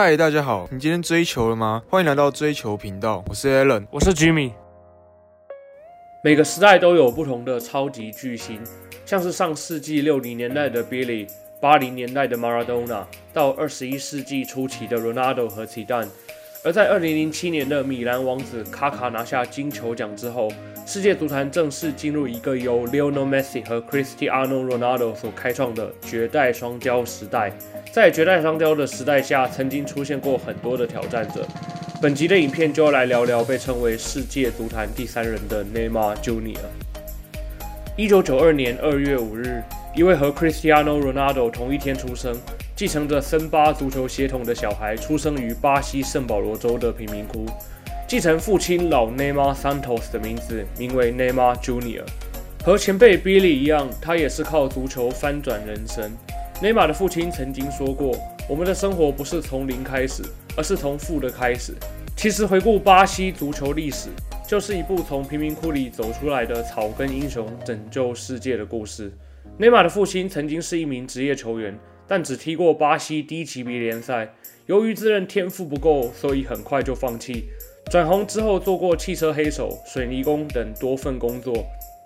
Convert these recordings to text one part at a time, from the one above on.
嗨，大家好，你今天追求了吗？欢迎来到追求频道，我是 Alan，我是 Jimmy。每个时代都有不同的超级巨星，像是上世纪六零年代的 Billy，八零年代的 Maradona，到二十一世纪初期的 Ronaldo 和齐丹。而在二零零七年的米兰王子卡卡拿下金球奖之后，世界足坛正式进入一个由 Lionel Messi 和 Cristiano Ronaldo 所开创的绝代双骄时代。在绝代双骄的时代下，曾经出现过很多的挑战者。本集的影片就要来聊聊被称为世界足坛第三人的 Neymar Jr。一九九二年二月五日，一位和 Cristiano Ronaldo 同一天出生。继承着森巴足球血统的小孩，出生于巴西圣保罗州的贫民窟。继承父亲老 Neymar Santos 的名字，名为 Neymar Jr。和前辈 Billy 一样，他也是靠足球翻转人生。Neymar 的父亲曾经说过：“我们的生活不是从零开始，而是从负的开始。”其实回顾巴西足球历史，就是一部从贫民窟里走出来的草根英雄拯救世界的故事。Neymar 的父亲曾经是一名职业球员。但只踢过巴西低级别联赛，由于自认天赋不够，所以很快就放弃。转行之后做过汽车黑手、水泥工等多份工作。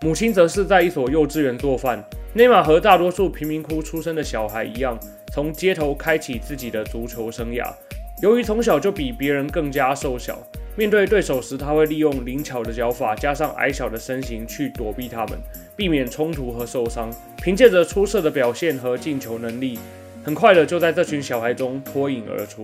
母亲则是在一所幼稚园做饭。内马和大多数贫民窟出生的小孩一样，从街头开启自己的足球生涯。由于从小就比别人更加瘦小，面对对手时，他会利用灵巧的脚法加上矮小的身形去躲避他们。避免冲突和受伤，凭借着出色的表现和进球能力，很快的就在这群小孩中脱颖而出。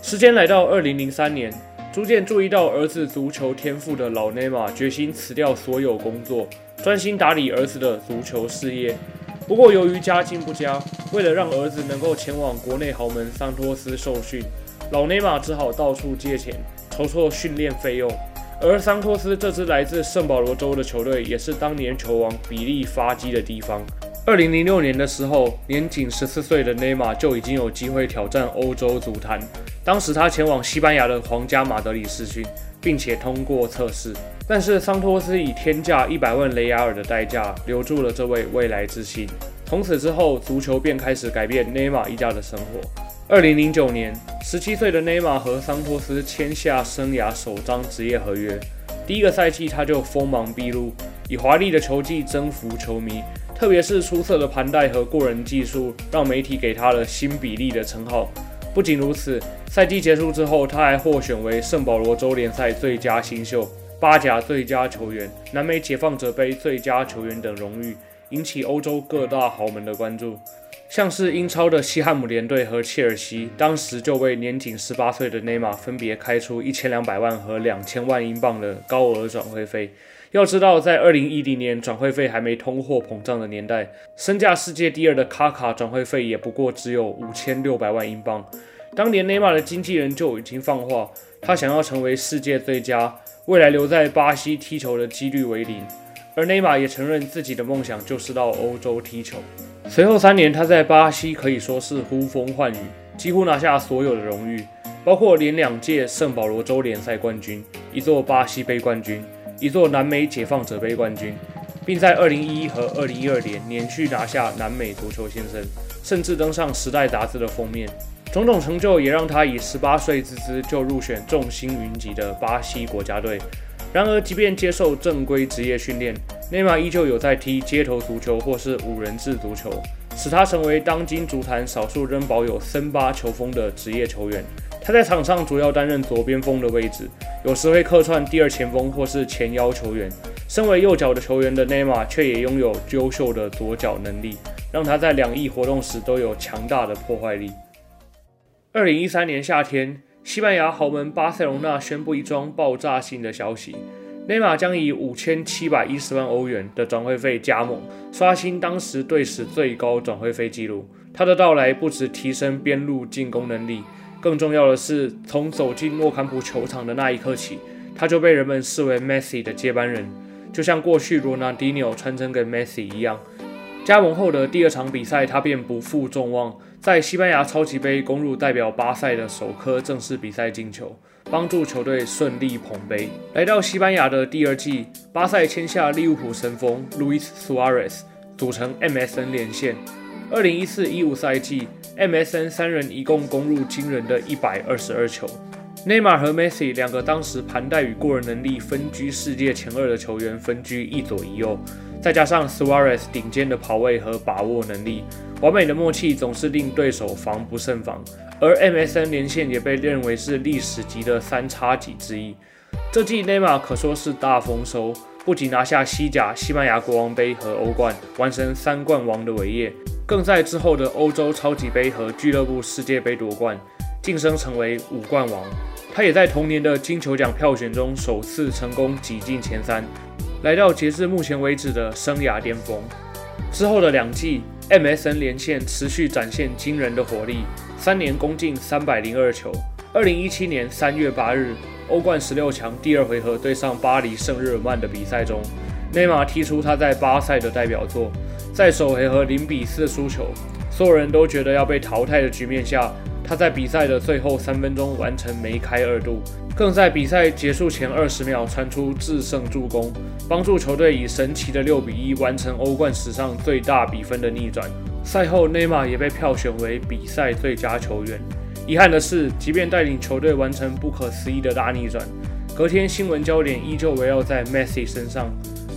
时间来到二零零三年，逐渐注意到儿子足球天赋的老内马决心辞掉所有工作，专心打理儿子的足球事业。不过由于家境不佳，为了让儿子能够前往国内豪门桑托斯受训，老内马只好到处借钱筹措训练费用。而桑托斯这支来自圣保罗州的球队，也是当年球王比利发迹的地方。二零零六年的时候，年仅十四岁的内马就已经有机会挑战欧洲足坛。当时他前往西班牙的皇家马德里试训，并且通过测试。但是桑托斯以天价一百万雷亚尔的代价留住了这位未来之星。从此之后，足球便开始改变内马一家的生活。二零零九年，十七岁的内马尔和桑托斯签下生涯首张职业合约。第一个赛季，他就锋芒毕露，以华丽的球技征服球迷，特别是出色的盘带和过人技术，让媒体给他了“新比利”的称号。不仅如此，赛季结束之后，他还获选为圣保罗州联赛最佳新秀、巴甲最佳球员、南美解放者杯最佳球员等荣誉，引起欧洲各大豪门的关注。像是英超的西汉姆联队和切尔西，当时就为年仅十八岁的内马尔分别开出一千两百万和两千万英镑的高额转会费。要知道，在二零一零年转会费还没通货膨胀的年代，身价世界第二的卡卡转会费也不过只有五千六百万英镑。当年内马尔的经纪人就已经放话，他想要成为世界最佳，未来留在巴西踢球的几率为零。而内马尔也承认自己的梦想就是到欧洲踢球。随后三年，他在巴西可以说是呼风唤雨，几乎拿下所有的荣誉，包括连两届圣保罗州联赛冠军、一座巴西杯冠军、一座南美解放者杯冠军，并在2011和2012年连续拿下南美足球先生，甚至登上《时代》杂志的封面。种种成就也让他以18岁之姿就入选众星云集的巴西国家队。然而，即便接受正规职业训练，内马尔依旧有在踢街头足球或是五人制足球，使他成为当今足坛少数仍保有森巴球风的职业球员。他在场上主要担任左边锋的位置，有时会客串第二前锋或是前腰球员。身为右脚的球员的内马尔，却也拥有优秀的左脚能力，让他在两翼活动时都有强大的破坏力。二零一三年夏天。西班牙豪门巴塞隆纳宣布一桩爆炸性的消息：内马尔将以五千七百一十万欧元的转会费加盟，刷新当时队史最高转会费纪录。他的到来不止提升边路进攻能力，更重要的是，从走进诺坎普球场的那一刻起，他就被人们视为 Messi 的接班人，就像过去罗纳迪尼奥传承给 Messi 一样。加盟后的第二场比赛，他便不负众望。在西班牙超级杯攻入代表巴塞的首颗正式比赛进球，帮助球队顺利捧杯。来到西班牙的第二季，巴塞签下利物浦神锋 Luis Suarez，组成 MSN 连线。二零一四一五赛季，，MSN 三人一共攻入惊人的一百二十二球。内马尔和 Messi 两个当时盘带与过人能力分居世界前二的球员分居一左一右，再加上 Suarez 顶尖的跑位和把握能力，完美的默契总是令对手防不胜防。而 MSN 连线也被认为是历史级的三叉戟之一。这季内马尔可说是大丰收，不仅拿下西甲、西班牙国王杯和欧冠，完成三冠王的伟业，更在之后的欧洲超级杯和俱乐部世界杯夺冠，晋升成为五冠王。他也在同年的金球奖票选中首次成功挤进前三，来到截至目前为止的生涯巅峰。之后的两季，MSN 连线持续展现惊人的火力，三年攻进三百零二球。二零一七年三月八日，欧冠十六强第二回合对上巴黎圣日耳曼的比赛中，内马尔踢出他在巴塞的代表作，在首回合零比四输球，所有人都觉得要被淘汰的局面下。他在比赛的最后三分钟完成梅开二度，更在比赛结束前二十秒传出制胜助攻，帮助球队以神奇的六比一完成欧冠史上最大比分的逆转。赛后，内马尔也被票选为比赛最佳球员。遗憾的是，即便带领球队完成不可思议的大逆转，隔天新闻焦点依旧围绕在 Messi 身上，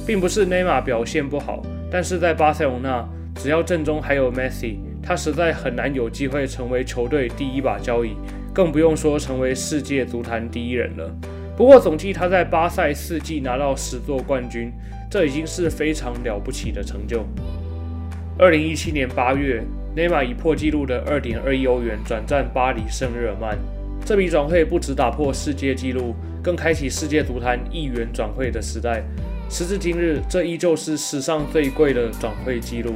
并不是内马尔表现不好，但是在巴塞罗那，只要阵中还有 Messi。他实在很难有机会成为球队第一把交椅，更不用说成为世界足坛第一人了。不过总计他在巴塞四季拿到十座冠军，这已经是非常了不起的成就。二零一七年八月，内马尔以破纪录的二点二亿欧元转战巴黎圣日耳曼，这笔转会不止打破世界纪录，更开启世界足坛亿元转会的时代。时至今日，这依旧是史上最贵的转会纪录。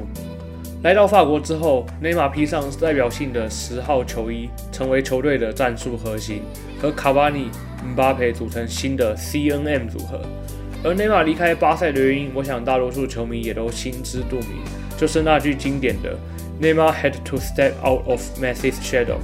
来到法国之后，内马尔披上代表性的十号球衣，成为球队的战术核心，和卡瓦尼、姆巴佩组成新的 CNM 组合。而内马尔离开巴塞的原因，我想大多数球迷也都心知肚明，就是那句经典的 “Neymar had to step out of Messi's shadow”。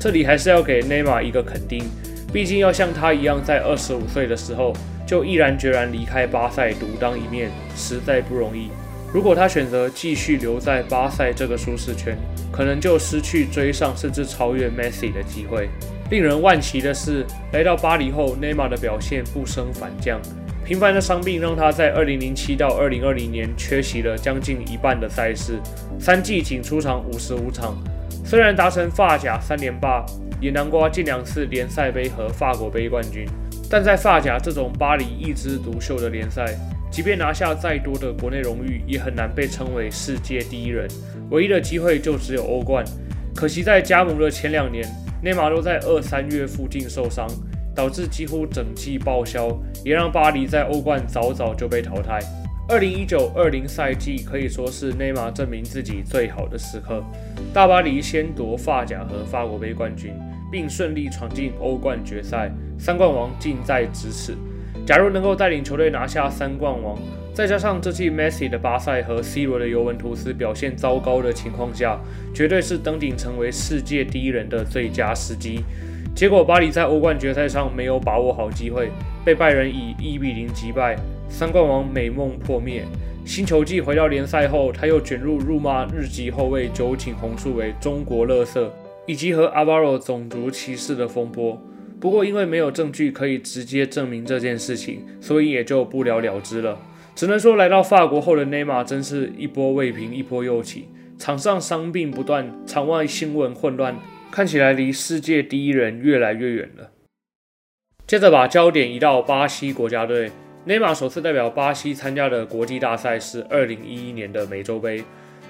这里还是要给内马尔一个肯定，毕竟要像他一样，在二十五岁的时候就毅然决然离开巴塞独当一面，实在不容易。如果他选择继续留在巴塞这个舒适圈，可能就失去追上甚至超越 Messi 的机会。令人惋惜的是，来到巴黎后，内马尔的表现不升反降，频繁的伤病让他在2007到2020年缺席了将近一半的赛事，三季仅出场55场。虽然达成法甲三连霸，也囊括近两次联赛杯和法国杯冠军，但在法甲这种巴黎一枝独秀的联赛。即便拿下再多的国内荣誉，也很难被称为世界第一人。唯一的机会就只有欧冠。可惜在加盟的前两年，内马尔都在二三月附近受伤，导致几乎整季报销，也让巴黎在欧冠早早就被淘汰。二零一九二零赛季可以说是内马尔证明自己最好的时刻。大巴黎先夺法甲和法国杯冠军，并顺利闯进欧冠决赛，三冠王近在咫尺。假如能够带领球队拿下三冠王，再加上这季 Messi 的巴塞和 C 罗的尤文图斯表现糟糕的情况下，绝对是登顶成为世界第一人的最佳时机。结果巴黎在欧冠决赛上没有把握好机会，被拜仁以一比零击败，三冠王美梦破灭。新球季回到联赛后，他又卷入辱骂日籍后卫酒井宏树为中国垃圾，以及和阿巴罗种族歧视的风波。不过，因为没有证据可以直接证明这件事情，所以也就不了了之了。只能说，来到法国后的内马尔真是一波未平一波又起，场上伤病不断，场外新闻混乱，看起来离世界第一人越来越远了。接着把焦点移到巴西国家队，内马尔首次代表巴西参加的国际大赛是2011年的美洲杯，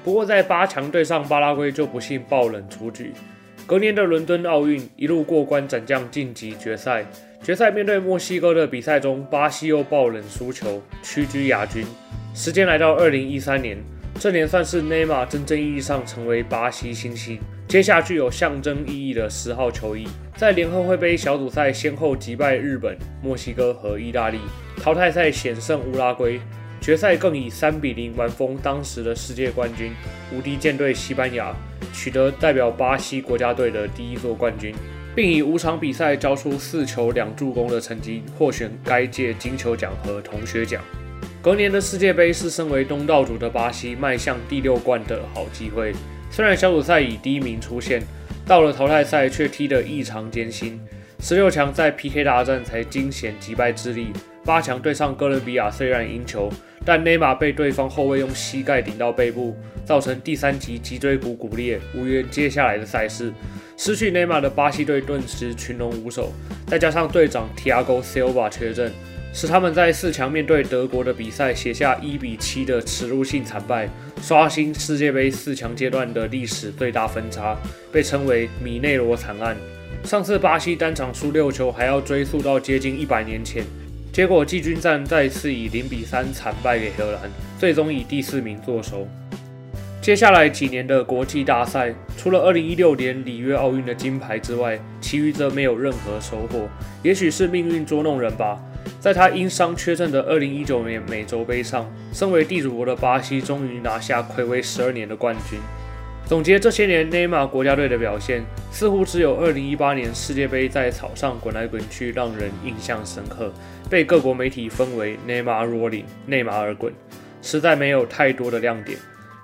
不过在八强对上巴拉圭就不幸爆冷出局。隔年的伦敦奥运，一路过关斩将晋级决赛。决赛面对墨西哥的比赛中，巴西又爆冷输球，屈居亚军。时间来到二零一三年，这年算是内马尔真正意义上成为巴西新星，接下具有象征意义的十号球衣。在联合会杯小组赛先后击败日本、墨西哥和意大利，淘汰赛险胜乌拉圭，决赛更以三比零完封当时的世界冠军无敌舰队西班牙。取得代表巴西国家队的第一座冠军，并以五场比赛交出四球两助攻的成绩，获选该届金球奖和同学奖。隔年的世界杯是身为东道主的巴西迈向第六冠的好机会。虽然小组赛以第一名出现，到了淘汰赛却踢得异常艰辛。十六强在 PK 大战才惊险击败智利，八强对上哥伦比亚虽然赢球，但内马尔被对方后卫用膝盖顶到背部，造成第三级脊椎骨骨裂，无缘接下来的赛事。失去内马尔的巴西队顿时群龙无首，再加上队长 Tiago Silva 缺阵，使他们在四强面对德国的比赛写下一比七的耻辱性惨败，刷新世界杯四强阶段的历史最大分差，被称为米内罗惨案。上次巴西单场输六球，还要追溯到接近一百年前。结果季军战再次以零比三惨败给荷兰，最终以第四名作收。接下来几年的国际大赛，除了2016年里约奥运的金牌之外，其余则没有任何收获。也许是命运捉弄人吧。在他因伤缺阵的2019年美洲杯上，身为地主国的巴西终于拿下暌违十二年的冠军。总结这些年内马尔国家队的表现，似乎只有2018年世界杯在草上滚来滚去让人印象深刻，被各国媒体封为内马尔 rolling 内马尔滚，实在没有太多的亮点。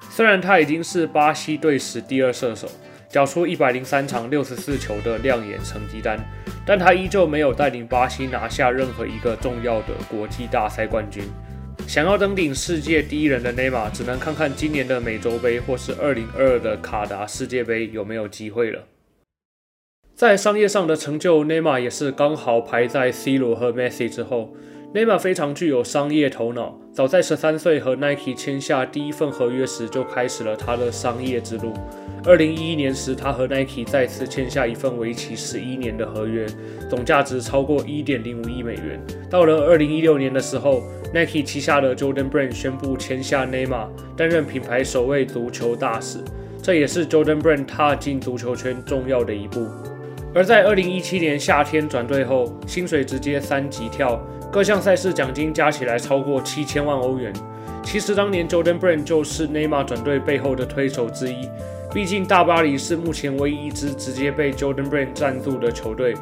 虽然他已经是巴西队史第二射手，缴出103场64球的亮眼成绩单，但他依旧没有带领巴西拿下任何一个重要的国际大赛冠军。想要登顶世界第一人的内马尔，只能看看今年的美洲杯或是二零二二的卡达世界杯有没有机会了。在商业上的成就，内马尔也是刚好排在 C 罗和 Messi 之后。内马尔非常具有商业头脑，早在十三岁和 Nike 签下第一份合约时，就开始了他的商业之路。二零一一年时，他和 Nike 再次签下一份为期十一年的合约，总价值超过一点零五亿美元。到了二零一六年的时候，Nike 旗下的 Jordan Brand 宣布签下内马尔，担任品牌首位足球大使，这也是 Jordan Brand 踏进足球圈重要的一步。而在二零一七年夏天转队后，薪水直接三级跳。各项赛事奖金加起来超过七千万欧元。其实当年 Jordan Brand 就是内马尔转队背后的推手之一。毕竟大巴黎是目前唯一一支直接被 Jordan Brand 赞助的球队，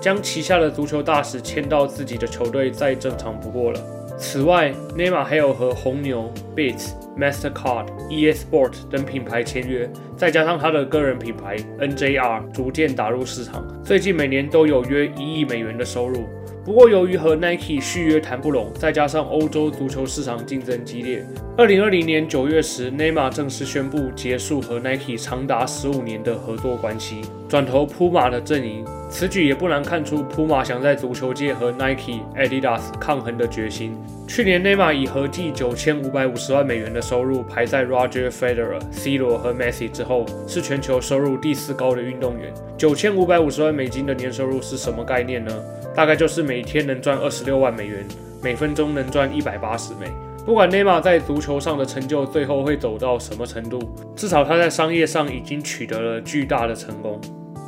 将旗下的足球大使签到自己的球队再正常不过了。此外，内马尔还有和红牛、Beats、Mastercard、e-Sport 等品牌签约，再加上他的个人品牌 NJR 逐渐打入市场，最近每年都有约一亿美元的收入。不过，由于和 Nike 续约谈不拢，再加上欧洲足球市场竞争激烈，二零二零年九月时，内马尔正式宣布结束和 Nike 长达十五年的合作关系，转投扑马的阵营。此举也不难看出扑马想在足球界和 Nike、Adidas 抗衡的决心。去年，内马尔以合计九千五百五十万美元的收入排在 Roger Federer、C 罗和 Messi 之后，是全球收入第四高的运动员。九千五百五十万美金的年收入是什么概念呢？大概就是每天能赚二十六万美元，每分钟能赚一百八十美。不管内马尔在足球上的成就最后会走到什么程度，至少他在商业上已经取得了巨大的成功。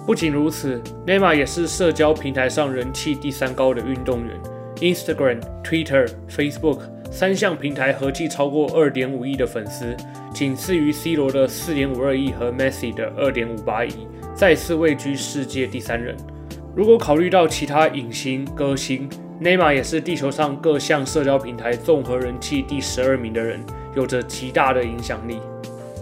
不仅如此，内马尔也是社交平台上人气第三高的运动员，Instagram、Twitter、Facebook 三项平台合计超过二点五亿的粉丝，仅次于 C 罗的四点五二亿和 Messi 的二点五八亿，再次位居世界第三人。如果考虑到其他影星、歌星，内马尔也是地球上各项社交平台综合人气第十二名的人，有着极大的影响力。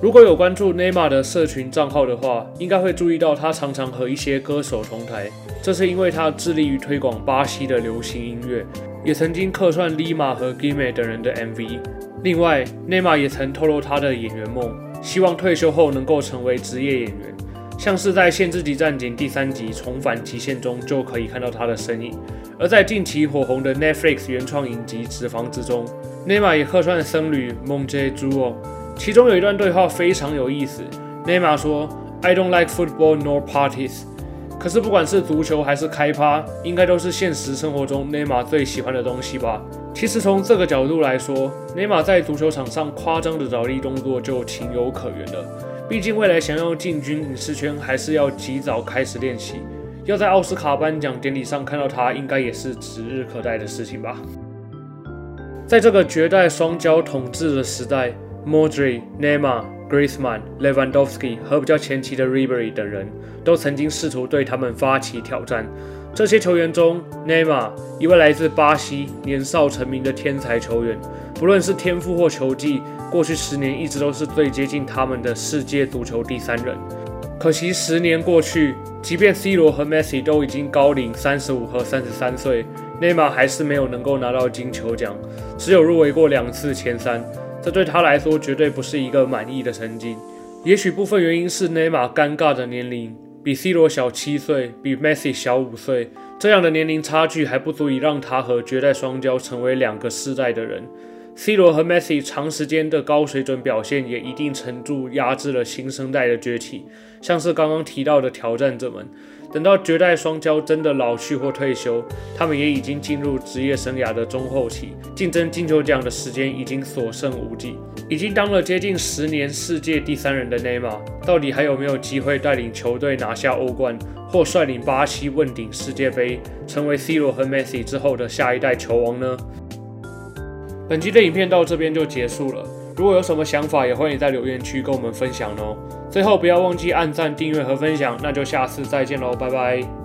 如果有关注内马尔的社群账号的话，应该会注意到他常常和一些歌手同台，这是因为他致力于推广巴西的流行音乐，也曾经客串 Lima 和 Gimme 等人的 MV。另外，内马尔也曾透露他的演员梦，希望退休后能够成为职业演员。像是在《限制级战警》第三集重返极限中就可以看到他的身影，而在近期火红的 Netflix 原创影集《脂肪》之中，内马尔也客串僧侣蒙杰朱哦。其中有一段对话非常有意思，内马尔说：“I don't like football nor parties。”可是不管是足球还是开趴，应该都是现实生活中内马尔最喜欢的东西吧？其实从这个角度来说，内马尔在足球场上夸张的倒立动作就情有可原了。毕竟未来想要进军影视圈，还是要及早开始练习。要在奥斯卡颁奖典礼上看到他，应该也是指日可待的事情吧。在这个绝代双骄统治的时代，Modric、Neymar、Griezmann、Lewandowski 和比较前期的 Ribery 等人都曾经试图对他们发起挑战。这些球员中，Neymar 一位来自巴西、年少成名的天才球员，不论是天赋或球技，过去十年一直都是最接近他们的世界足球第三人。可惜十年过去，即便 C 罗和 Messi 都已经高龄三十五和三十三岁，内马尔还是没有能够拿到金球奖，只有入围过两次前三，这对他来说绝对不是一个满意的成绩。也许部分原因是内马尔尴尬的年龄。比 C 罗小七岁，比 Messi 小五岁，这样的年龄差距还不足以让他和绝代双骄成为两个世代的人。C 罗和 Messi 长时间的高水准表现，也一定程度压制了新生代的崛起。像是刚刚提到的挑战者们。等到绝代双骄真的老去或退休，他们也已经进入职业生涯的中后期，竞争金球奖的时间已经所剩无几。已经当了接近十年世界第三人的内马尔，到底还有没有机会带领球队拿下欧冠，或率领巴西问鼎世界杯，成为 C 罗和 Messi 之后的下一代球王呢？本期的影片到这边就结束了。如果有什么想法，也欢迎在留言区跟我们分享哦。最后不要忘记按赞、订阅和分享，那就下次再见喽，拜拜。